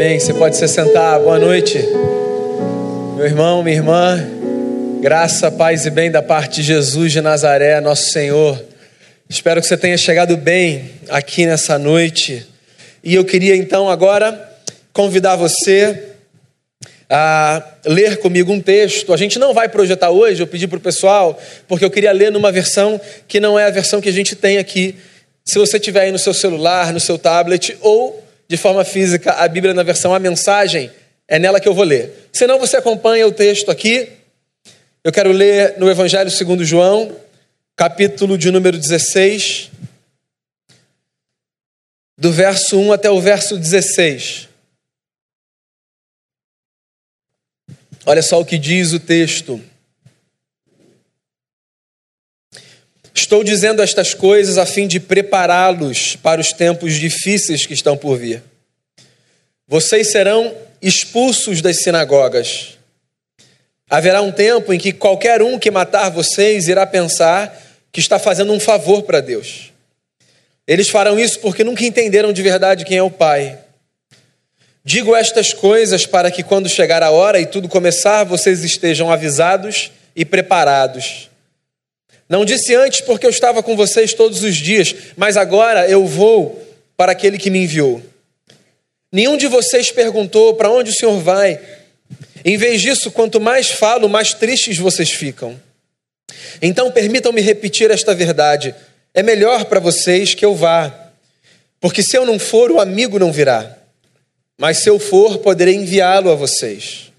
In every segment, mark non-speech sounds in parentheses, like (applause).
Amém. Você pode se sentar. Boa noite. Meu irmão, minha irmã, graça, paz e bem da parte de Jesus de Nazaré, nosso Senhor. Espero que você tenha chegado bem aqui nessa noite. E eu queria então agora convidar você a ler comigo um texto. A gente não vai projetar hoje, eu pedi para o pessoal, porque eu queria ler numa versão que não é a versão que a gente tem aqui. Se você tiver aí no seu celular, no seu tablet ou de forma física a Bíblia na versão A Mensagem, é nela que eu vou ler. Senão você acompanha o texto aqui. Eu quero ler no Evangelho segundo João, capítulo de número 16, do verso 1 até o verso 16. Olha só o que diz o texto. Estou dizendo estas coisas a fim de prepará-los para os tempos difíceis que estão por vir. Vocês serão expulsos das sinagogas. Haverá um tempo em que qualquer um que matar vocês irá pensar que está fazendo um favor para Deus. Eles farão isso porque nunca entenderam de verdade quem é o Pai. Digo estas coisas para que, quando chegar a hora e tudo começar, vocês estejam avisados e preparados. Não disse antes porque eu estava com vocês todos os dias, mas agora eu vou para aquele que me enviou. Nenhum de vocês perguntou para onde o Senhor vai. Em vez disso, quanto mais falo, mais tristes vocês ficam. Então, permitam-me repetir esta verdade: é melhor para vocês que eu vá, porque se eu não for, o amigo não virá. Mas se eu for, poderei enviá-lo a vocês.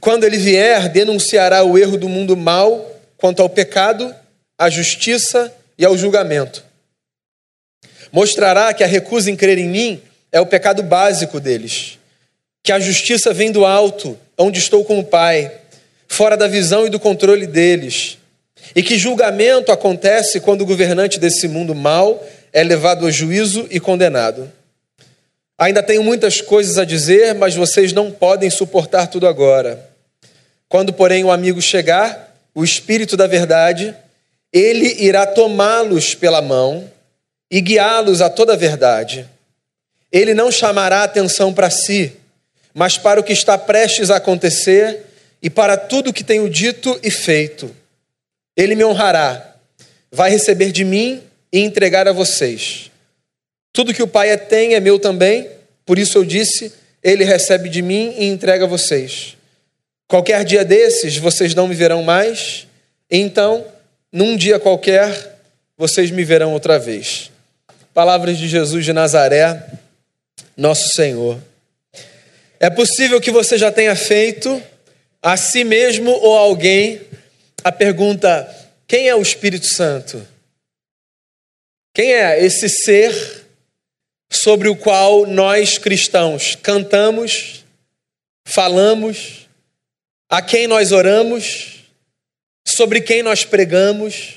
Quando ele vier, denunciará o erro do mundo mau quanto ao pecado, à justiça e ao julgamento. Mostrará que a recusa em crer em mim é o pecado básico deles, que a justiça vem do alto, onde estou com o Pai, fora da visão e do controle deles, e que julgamento acontece quando o governante desse mundo mau é levado a juízo e condenado. Ainda tenho muitas coisas a dizer, mas vocês não podem suportar tudo agora. Quando, porém, o amigo chegar, o Espírito da Verdade, ele irá tomá-los pela mão e guiá-los a toda a verdade. Ele não chamará atenção para si, mas para o que está prestes a acontecer e para tudo o que tenho dito e feito. Ele me honrará, vai receber de mim e entregar a vocês. Tudo que o Pai tem é meu também, por isso eu disse: Ele recebe de mim e entrega a vocês. Qualquer dia desses vocês não me verão mais, então, num dia qualquer, vocês me verão outra vez. Palavras de Jesus de Nazaré, nosso Senhor. É possível que você já tenha feito a si mesmo ou a alguém a pergunta: quem é o Espírito Santo? Quem é esse ser sobre o qual nós cristãos cantamos, falamos, a quem nós oramos, sobre quem nós pregamos.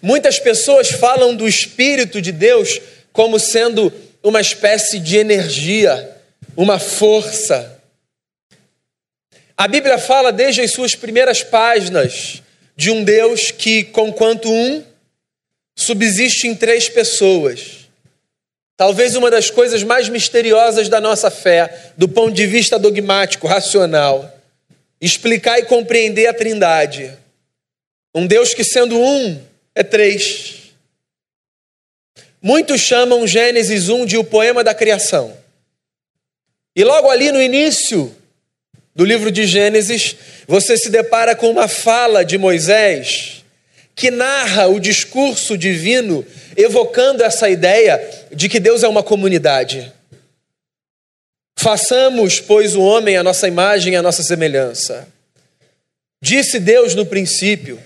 Muitas pessoas falam do Espírito de Deus como sendo uma espécie de energia, uma força. A Bíblia fala desde as suas primeiras páginas de um Deus que, conquanto um, subsiste em três pessoas. Talvez uma das coisas mais misteriosas da nossa fé, do ponto de vista dogmático, racional explicar e compreender a Trindade. Um Deus que, sendo um, é três. Muitos chamam Gênesis 1 de o poema da criação. E logo ali no início do livro de Gênesis, você se depara com uma fala de Moisés que narra o discurso divino, evocando essa ideia de que Deus é uma comunidade. Façamos, pois, o homem a nossa imagem e a nossa semelhança. Disse Deus no princípio,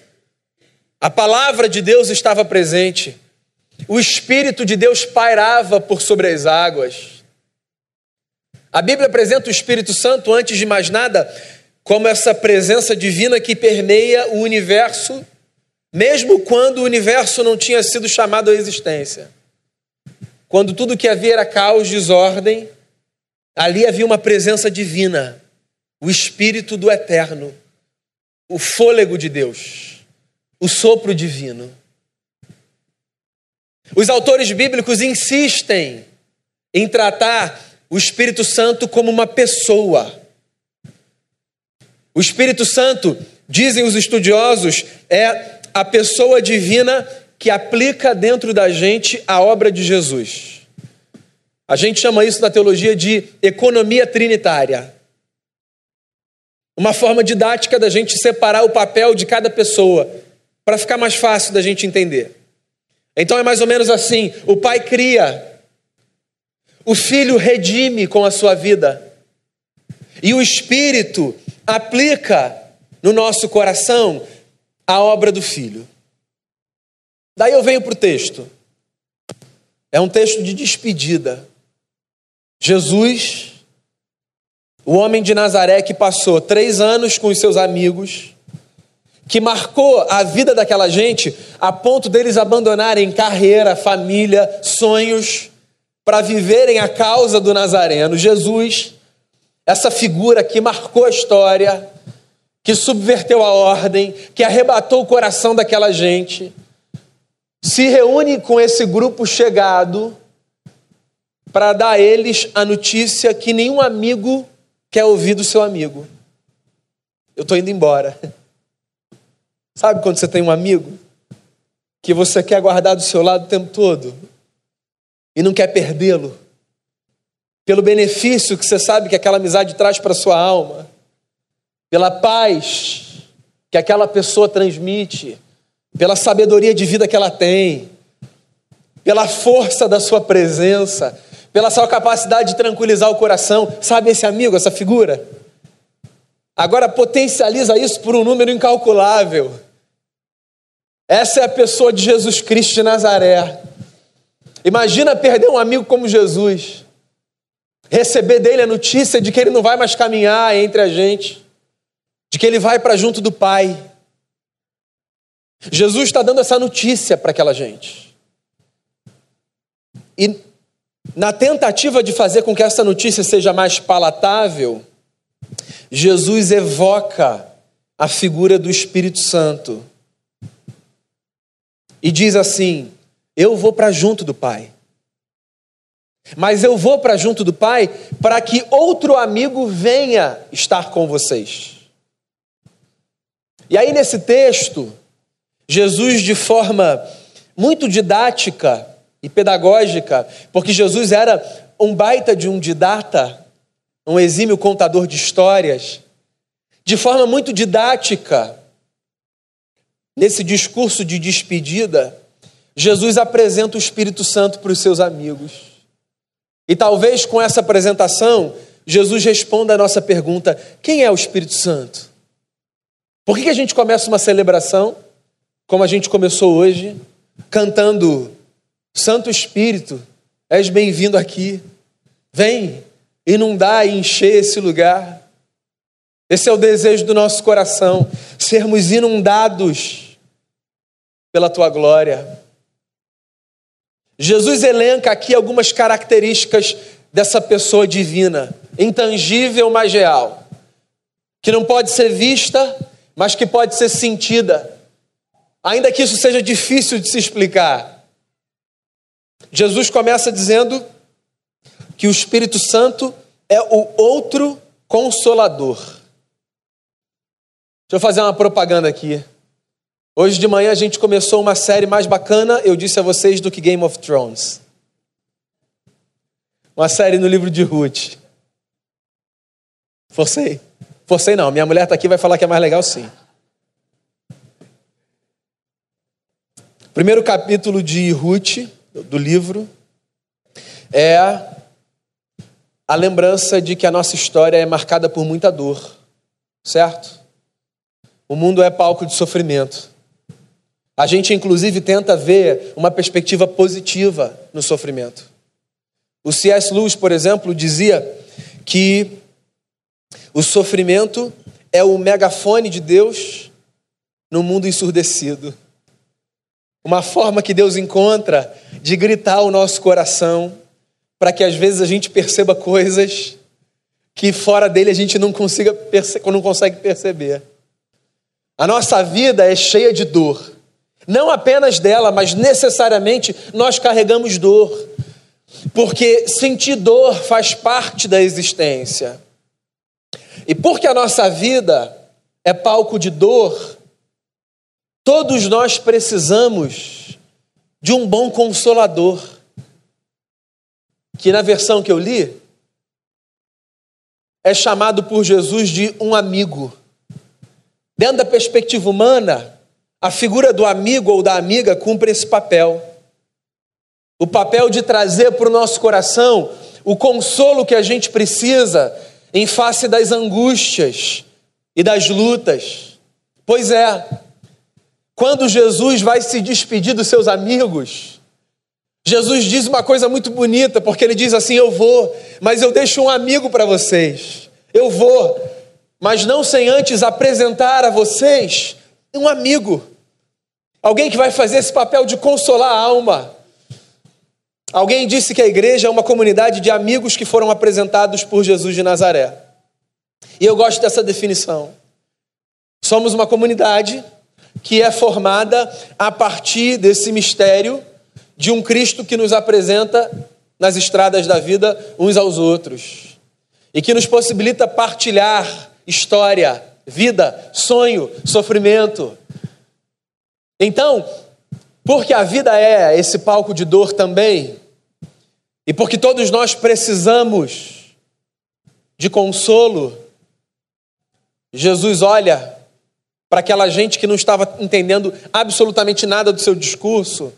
a palavra de Deus estava presente, o Espírito de Deus pairava por sobre as águas. A Bíblia apresenta o Espírito Santo, antes de mais nada, como essa presença divina que permeia o universo, mesmo quando o universo não tinha sido chamado à existência. Quando tudo que havia era caos, desordem, Ali havia uma presença divina, o Espírito do Eterno, o fôlego de Deus, o sopro divino. Os autores bíblicos insistem em tratar o Espírito Santo como uma pessoa. O Espírito Santo, dizem os estudiosos, é a pessoa divina que aplica dentro da gente a obra de Jesus. A gente chama isso na teologia de economia trinitária. Uma forma didática da gente separar o papel de cada pessoa, para ficar mais fácil da gente entender. Então é mais ou menos assim: o pai cria, o filho redime com a sua vida, e o espírito aplica no nosso coração a obra do filho. Daí eu venho para o texto. É um texto de despedida. Jesus, o homem de Nazaré que passou três anos com os seus amigos, que marcou a vida daquela gente a ponto deles abandonarem carreira, família, sonhos, para viverem a causa do Nazareno. Jesus, essa figura que marcou a história, que subverteu a ordem, que arrebatou o coração daquela gente, se reúne com esse grupo chegado para dar a eles a notícia que nenhum amigo quer ouvir do seu amigo. Eu estou indo embora. (laughs) Sabe quando você tem um amigo que você quer guardar do seu lado o tempo todo e não quer perdê-lo? Pelo benefício que você sabe que aquela amizade traz para sua alma, pela paz que aquela pessoa transmite, pela sabedoria de vida que ela tem, pela força da sua presença, pela sua capacidade de tranquilizar o coração. Sabe esse amigo, essa figura? Agora potencializa isso por um número incalculável. Essa é a pessoa de Jesus Cristo de Nazaré. Imagina perder um amigo como Jesus, receber dele a notícia de que ele não vai mais caminhar entre a gente, de que ele vai para junto do Pai. Jesus está dando essa notícia para aquela gente. E na tentativa de fazer com que essa notícia seja mais palatável, Jesus evoca a figura do Espírito Santo e diz assim: Eu vou para junto do Pai. Mas eu vou para junto do Pai para que outro amigo venha estar com vocês. E aí, nesse texto, Jesus, de forma muito didática e pedagógica, porque Jesus era um baita de um didata, um exímio contador de histórias, de forma muito didática, Nesse discurso de despedida, Jesus apresenta o Espírito Santo para os seus amigos. E talvez com essa apresentação, Jesus responda a nossa pergunta: quem é o Espírito Santo? Por que a gente começa uma celebração, como a gente começou hoje, cantando Santo Espírito, és bem-vindo aqui, vem inundar e encher esse lugar. Esse é o desejo do nosso coração, sermos inundados pela tua glória. Jesus elenca aqui algumas características dessa pessoa divina, intangível, mas real, que não pode ser vista, mas que pode ser sentida, ainda que isso seja difícil de se explicar. Jesus começa dizendo que o Espírito Santo é o outro consolador. Deixa eu fazer uma propaganda aqui. Hoje de manhã a gente começou uma série mais bacana, eu disse a vocês, do que Game of Thrones. Uma série no livro de Ruth. Forcei. Forcei não, minha mulher está aqui vai falar que é mais legal sim. Primeiro capítulo de Ruth, do livro, é a lembrança de que a nossa história é marcada por muita dor, certo? O mundo é palco de sofrimento. A gente, inclusive, tenta ver uma perspectiva positiva no sofrimento. O C.S. Lewis, por exemplo, dizia que o sofrimento é o megafone de Deus no mundo ensurdecido. Uma forma que Deus encontra de gritar o nosso coração para que às vezes a gente perceba coisas que fora dele a gente não, consiga, não consegue perceber. A nossa vida é cheia de dor. Não apenas dela, mas necessariamente nós carregamos dor. porque sentir dor faz parte da existência. E porque a nossa vida é palco de dor, todos nós precisamos de um bom consolador. Que na versão que eu li, é chamado por Jesus de um amigo. Dentro da perspectiva humana, a figura do amigo ou da amiga cumpre esse papel. O papel de trazer para o nosso coração o consolo que a gente precisa em face das angústias e das lutas. Pois é, quando Jesus vai se despedir dos seus amigos, Jesus diz uma coisa muito bonita, porque ele diz assim: Eu vou, mas eu deixo um amigo para vocês. Eu vou, mas não sem antes apresentar a vocês um amigo, alguém que vai fazer esse papel de consolar a alma. Alguém disse que a igreja é uma comunidade de amigos que foram apresentados por Jesus de Nazaré. E eu gosto dessa definição. Somos uma comunidade que é formada a partir desse mistério de um Cristo que nos apresenta nas estradas da vida uns aos outros e que nos possibilita partilhar história, vida, sonho, sofrimento. Então, porque a vida é esse palco de dor também, e porque todos nós precisamos de consolo, Jesus olha para aquela gente que não estava entendendo absolutamente nada do seu discurso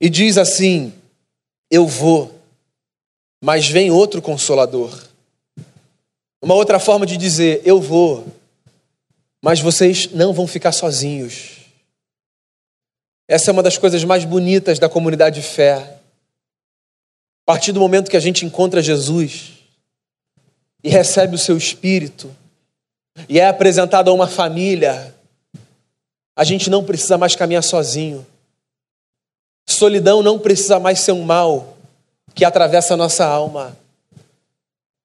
e diz assim: Eu vou, mas vem outro consolador. Uma outra forma de dizer: Eu vou, mas vocês não vão ficar sozinhos. Essa é uma das coisas mais bonitas da comunidade de fé. A partir do momento que a gente encontra Jesus e recebe o seu espírito e é apresentado a uma família, a gente não precisa mais caminhar sozinho. Solidão não precisa mais ser um mal que atravessa a nossa alma.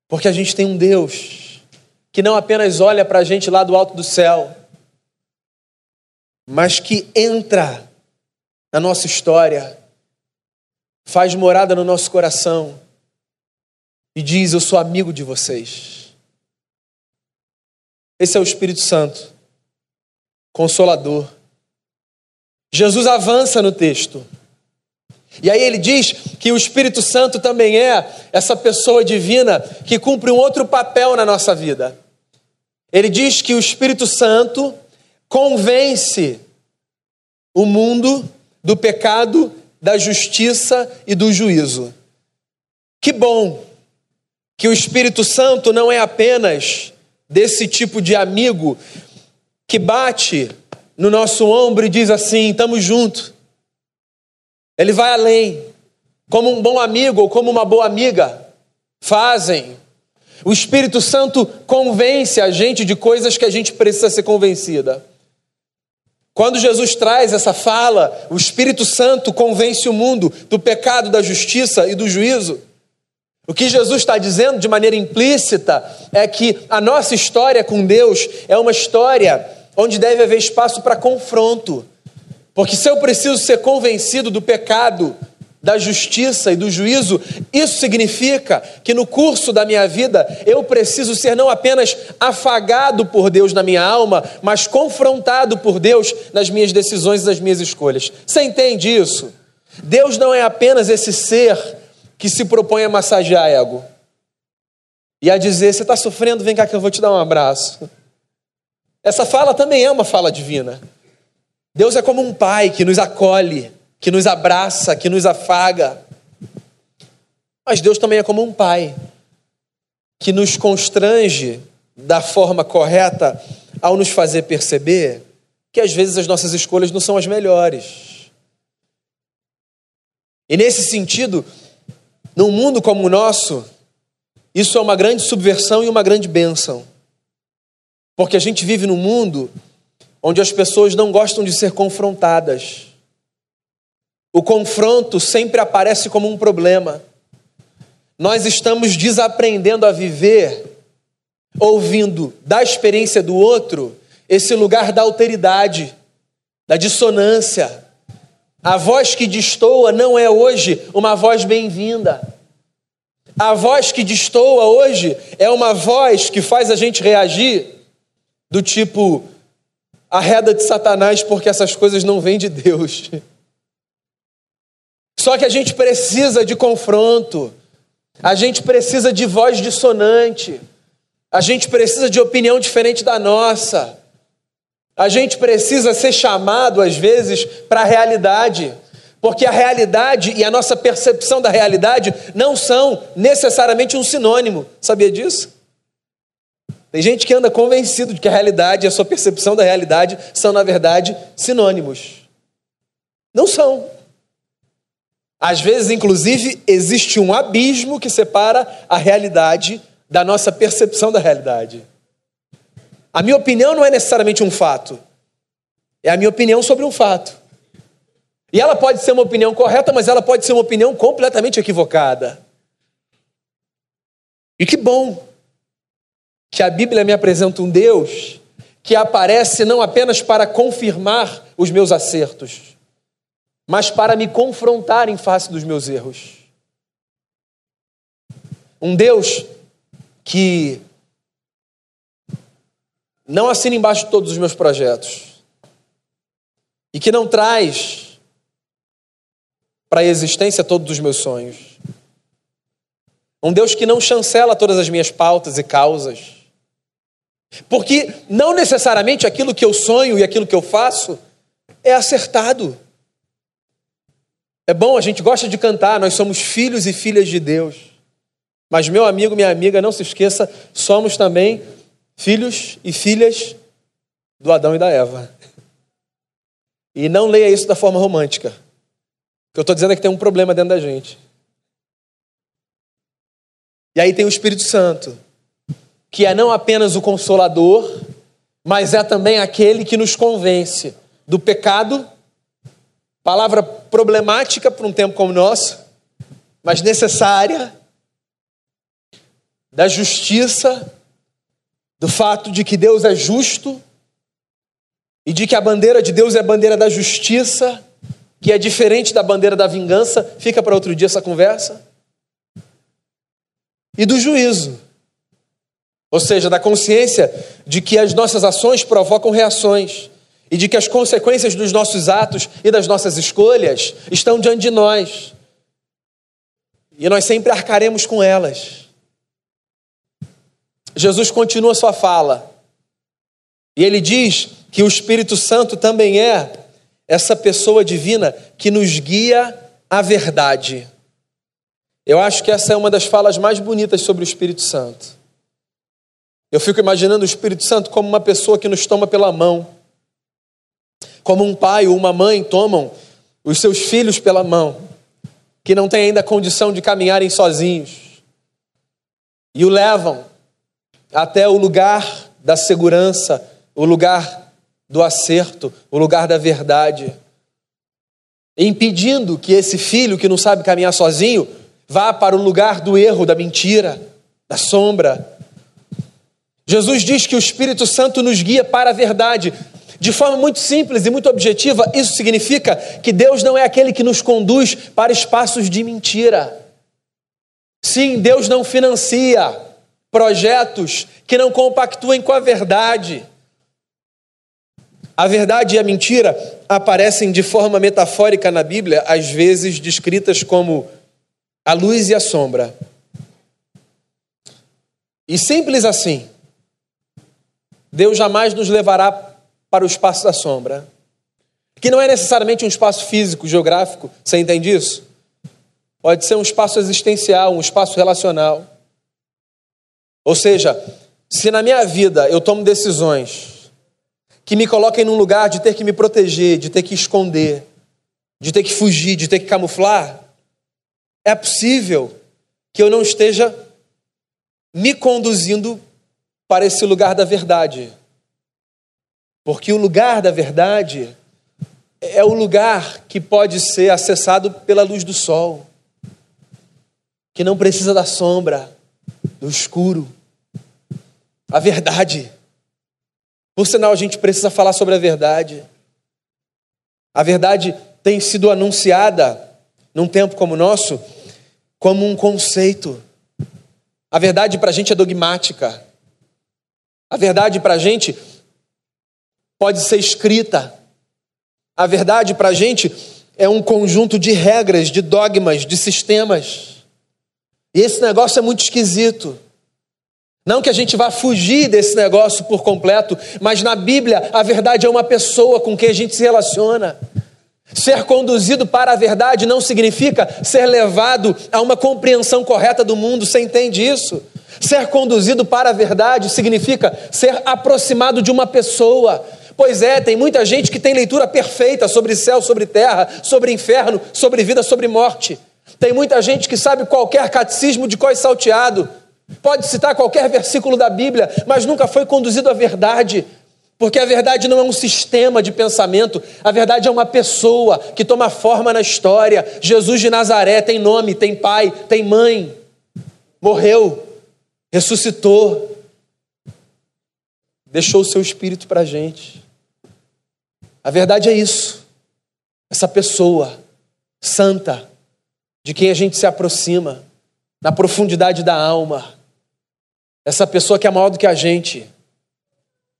Porque a gente tem um Deus que não apenas olha para a gente lá do alto do céu, mas que entra na nossa história, faz morada no nosso coração e diz: Eu sou amigo de vocês. Esse é o Espírito Santo, consolador. Jesus avança no texto. E aí ele diz que o Espírito Santo também é essa pessoa divina que cumpre um outro papel na nossa vida. Ele diz que o Espírito Santo convence o mundo do pecado, da justiça e do juízo. Que bom que o Espírito Santo não é apenas desse tipo de amigo que bate no nosso ombro e diz assim: estamos juntos. Ele vai além, como um bom amigo ou como uma boa amiga fazem. O Espírito Santo convence a gente de coisas que a gente precisa ser convencida. Quando Jesus traz essa fala, o Espírito Santo convence o mundo do pecado, da justiça e do juízo. O que Jesus está dizendo de maneira implícita é que a nossa história com Deus é uma história onde deve haver espaço para confronto. Porque se eu preciso ser convencido do pecado, da justiça e do juízo, isso significa que no curso da minha vida eu preciso ser não apenas afagado por Deus na minha alma, mas confrontado por Deus nas minhas decisões e nas minhas escolhas. Você entende isso? Deus não é apenas esse ser que se propõe a massagear ego e a dizer: Você está sofrendo, vem cá que eu vou te dar um abraço. Essa fala também é uma fala divina. Deus é como um pai que nos acolhe, que nos abraça, que nos afaga. Mas Deus também é como um pai que nos constrange da forma correta ao nos fazer perceber que às vezes as nossas escolhas não são as melhores. E nesse sentido, num mundo como o nosso, isso é uma grande subversão e uma grande bênção. Porque a gente vive num mundo onde as pessoas não gostam de ser confrontadas. O confronto sempre aparece como um problema. Nós estamos desaprendendo a viver ouvindo da experiência do outro esse lugar da alteridade, da dissonância. A voz que destoa não é hoje uma voz bem-vinda. A voz que destoa hoje é uma voz que faz a gente reagir do tipo a reda de Satanás, porque essas coisas não vêm de Deus. (laughs) Só que a gente precisa de confronto, a gente precisa de voz dissonante, a gente precisa de opinião diferente da nossa, a gente precisa ser chamado, às vezes, para a realidade. Porque a realidade e a nossa percepção da realidade não são necessariamente um sinônimo. Sabia disso? Tem gente que anda convencido de que a realidade e a sua percepção da realidade são, na verdade, sinônimos. Não são. Às vezes, inclusive, existe um abismo que separa a realidade da nossa percepção da realidade. A minha opinião não é necessariamente um fato, é a minha opinião sobre um fato. E ela pode ser uma opinião correta, mas ela pode ser uma opinião completamente equivocada. E que bom que a Bíblia me apresenta um Deus que aparece não apenas para confirmar os meus acertos, mas para me confrontar em face dos meus erros. Um Deus que não assina embaixo de todos os meus projetos e que não traz para a existência todos os meus sonhos. Um Deus que não chancela todas as minhas pautas e causas. Porque não necessariamente aquilo que eu sonho e aquilo que eu faço é acertado. É bom, a gente gosta de cantar, nós somos filhos e filhas de Deus. Mas, meu amigo, minha amiga, não se esqueça, somos também filhos e filhas do Adão e da Eva. E não leia isso da forma romântica. O que eu estou dizendo é que tem um problema dentro da gente. E aí tem o Espírito Santo, que é não apenas o consolador, mas é também aquele que nos convence do pecado, palavra problemática para um tempo como o nosso, mas necessária, da justiça, do fato de que Deus é justo e de que a bandeira de Deus é a bandeira da justiça que é diferente da bandeira da vingança, fica para outro dia essa conversa. E do juízo. Ou seja, da consciência de que as nossas ações provocam reações e de que as consequências dos nossos atos e das nossas escolhas estão diante de nós. E nós sempre arcaremos com elas. Jesus continua sua fala. E ele diz que o Espírito Santo também é essa pessoa divina que nos guia à verdade. Eu acho que essa é uma das falas mais bonitas sobre o Espírito Santo. Eu fico imaginando o Espírito Santo como uma pessoa que nos toma pela mão, como um pai ou uma mãe tomam os seus filhos pela mão, que não têm ainda condição de caminharem sozinhos, e o levam até o lugar da segurança, o lugar do acerto, o lugar da verdade, impedindo que esse filho que não sabe caminhar sozinho vá para o lugar do erro, da mentira, da sombra. Jesus diz que o Espírito Santo nos guia para a verdade. De forma muito simples e muito objetiva, isso significa que Deus não é aquele que nos conduz para espaços de mentira. Sim, Deus não financia projetos que não compactuem com a verdade. A verdade e a mentira aparecem de forma metafórica na Bíblia, às vezes descritas como a luz e a sombra. E simples assim, Deus jamais nos levará para o espaço da sombra, que não é necessariamente um espaço físico, geográfico, você entende isso? Pode ser um espaço existencial, um espaço relacional. Ou seja, se na minha vida eu tomo decisões que me coloquem num lugar de ter que me proteger, de ter que esconder, de ter que fugir, de ter que camuflar, é possível que eu não esteja me conduzindo para esse lugar da verdade. Porque o lugar da verdade é o lugar que pode ser acessado pela luz do sol, que não precisa da sombra, do escuro. A verdade por sinal, a gente precisa falar sobre a verdade. A verdade tem sido anunciada num tempo como o nosso como um conceito, A verdade para a gente é dogmática. A verdade para a gente pode ser escrita. A verdade para a gente é um conjunto de regras, de dogmas, de sistemas. E esse negócio é muito esquisito. Não que a gente vá fugir desse negócio por completo, mas na Bíblia a verdade é uma pessoa com quem a gente se relaciona. Ser conduzido para a verdade não significa ser levado a uma compreensão correta do mundo, você entende isso? Ser conduzido para a verdade significa ser aproximado de uma pessoa. Pois é, tem muita gente que tem leitura perfeita sobre céu, sobre terra, sobre inferno, sobre vida, sobre morte. Tem muita gente que sabe qualquer catecismo de cós salteado, pode citar qualquer versículo da Bíblia, mas nunca foi conduzido à verdade. Porque a verdade não é um sistema de pensamento, a verdade é uma pessoa que toma forma na história. Jesus de Nazaré tem nome, tem pai, tem mãe, morreu, ressuscitou, deixou o seu espírito para a gente. A verdade é isso. Essa pessoa santa, de quem a gente se aproxima, na profundidade da alma. Essa pessoa que é maior do que a gente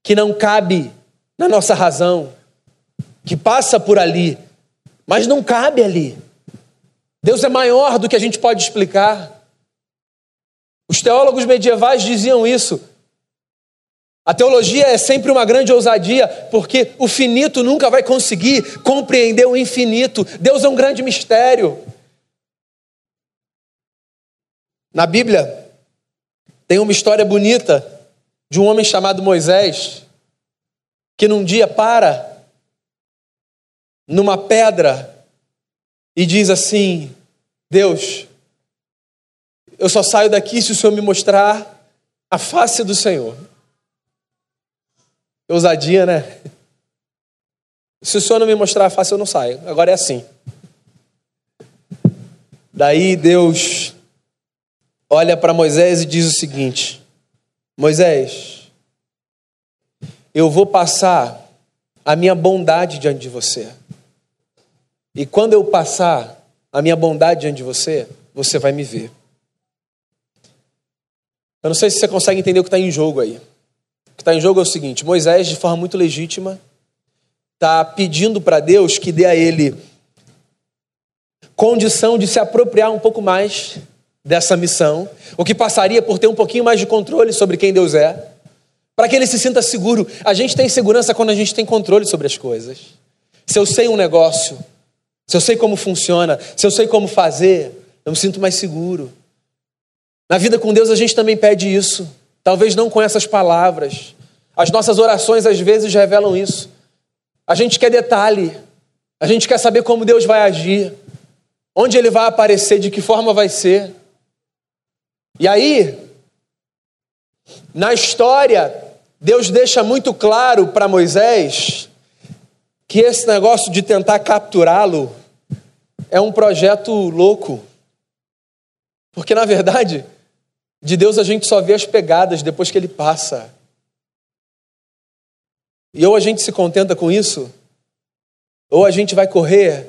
que não cabe na nossa razão, que passa por ali, mas não cabe ali. Deus é maior do que a gente pode explicar. Os teólogos medievais diziam isso. A teologia é sempre uma grande ousadia, porque o finito nunca vai conseguir compreender o infinito. Deus é um grande mistério. Na Bíblia, tem uma história bonita de um homem chamado Moisés, que num dia para numa pedra e diz assim: Deus, eu só saio daqui se o Senhor me mostrar a face do Senhor. Ousadia, né? Se o Senhor não me mostrar a face, eu não saio. Agora é assim. Daí Deus olha para Moisés e diz o seguinte: Moisés, eu vou passar a minha bondade diante de você. E quando eu passar a minha bondade diante de você, você vai me ver. Eu não sei se você consegue entender o que está em jogo aí. O que está em jogo é o seguinte: Moisés, de forma muito legítima, está pedindo para Deus que dê a ele condição de se apropriar um pouco mais dessa missão, o que passaria por ter um pouquinho mais de controle sobre quem Deus é, para que ele se sinta seguro. A gente tem segurança quando a gente tem controle sobre as coisas. Se eu sei um negócio, se eu sei como funciona, se eu sei como fazer, eu me sinto mais seguro. Na vida com Deus a gente também pede isso, talvez não com essas palavras. As nossas orações às vezes revelam isso. A gente quer detalhe, a gente quer saber como Deus vai agir, onde ele vai aparecer, de que forma vai ser. E aí, na história, Deus deixa muito claro para Moisés que esse negócio de tentar capturá-lo é um projeto louco. Porque, na verdade, de Deus a gente só vê as pegadas depois que ele passa. E ou a gente se contenta com isso, ou a gente vai correr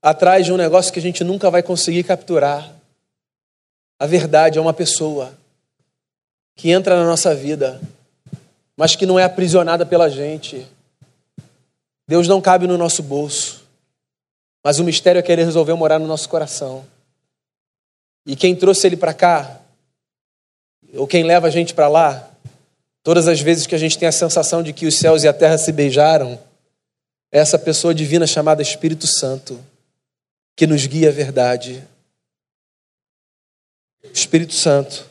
atrás de um negócio que a gente nunca vai conseguir capturar. A verdade é uma pessoa que entra na nossa vida, mas que não é aprisionada pela gente. Deus não cabe no nosso bolso, mas o mistério é que ele resolveu morar no nosso coração. E quem trouxe ele para cá, ou quem leva a gente para lá, todas as vezes que a gente tem a sensação de que os céus e a terra se beijaram, é essa pessoa divina chamada Espírito Santo, que nos guia a verdade. Espírito Santo,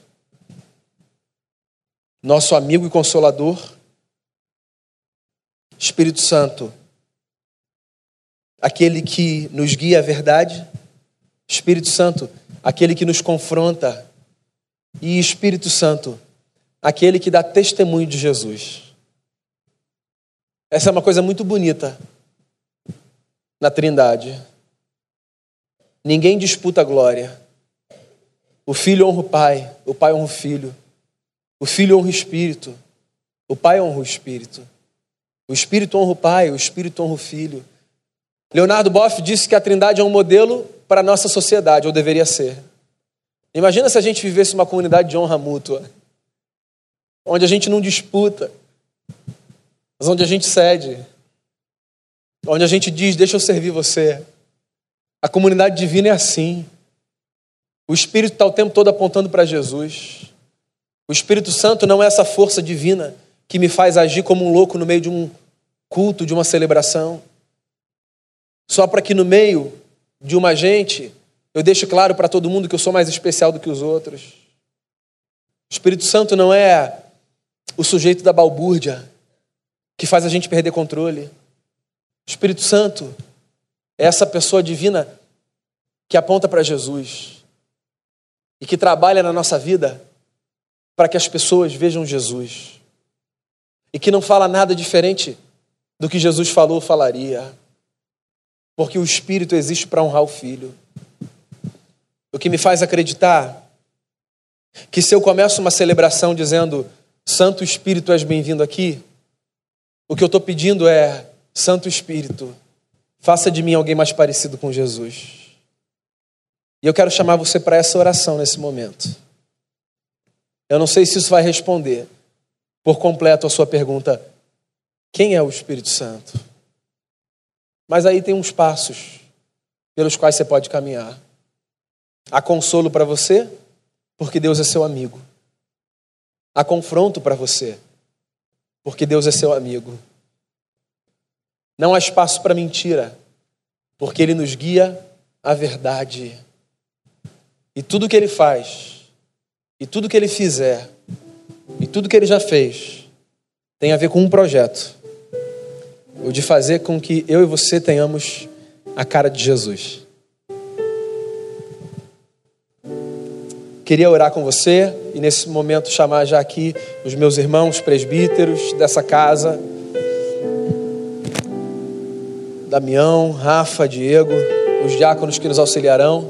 nosso amigo e consolador. Espírito Santo, aquele que nos guia à verdade. Espírito Santo, aquele que nos confronta. E Espírito Santo, aquele que dá testemunho de Jesus. Essa é uma coisa muito bonita na Trindade. Ninguém disputa a glória. O filho honra o pai, o pai honra o filho. O filho honra o espírito, o pai honra o espírito. O espírito honra o pai, o espírito honra o filho. Leonardo Boff disse que a Trindade é um modelo para a nossa sociedade, ou deveria ser. Imagina se a gente vivesse uma comunidade de honra mútua, onde a gente não disputa, mas onde a gente cede, onde a gente diz: Deixa eu servir você. A comunidade divina é assim. O Espírito está o tempo todo apontando para Jesus. O Espírito Santo não é essa força divina que me faz agir como um louco no meio de um culto, de uma celebração. Só para que no meio de uma gente eu deixe claro para todo mundo que eu sou mais especial do que os outros. O Espírito Santo não é o sujeito da balbúrdia que faz a gente perder controle. O Espírito Santo é essa pessoa divina que aponta para Jesus e que trabalha na nossa vida para que as pessoas vejam Jesus e que não fala nada diferente do que Jesus falou ou falaria, porque o Espírito existe para honrar o Filho. O que me faz acreditar que se eu começo uma celebração dizendo Santo Espírito, és bem-vindo aqui, o que eu estou pedindo é Santo Espírito, faça de mim alguém mais parecido com Jesus. E eu quero chamar você para essa oração nesse momento. Eu não sei se isso vai responder por completo a sua pergunta: quem é o Espírito Santo? Mas aí tem uns passos pelos quais você pode caminhar. Há consolo para você, porque Deus é seu amigo. Há confronto para você, porque Deus é seu amigo. Não há espaço para mentira, porque Ele nos guia à verdade. E tudo que Ele faz, e tudo que Ele fizer, e tudo que Ele já fez, tem a ver com um projeto: o de fazer com que eu e você tenhamos a cara de Jesus. Queria orar com você e nesse momento chamar já aqui os meus irmãos presbíteros dessa casa. Damião, Rafa, Diego, os diáconos que nos auxiliarão.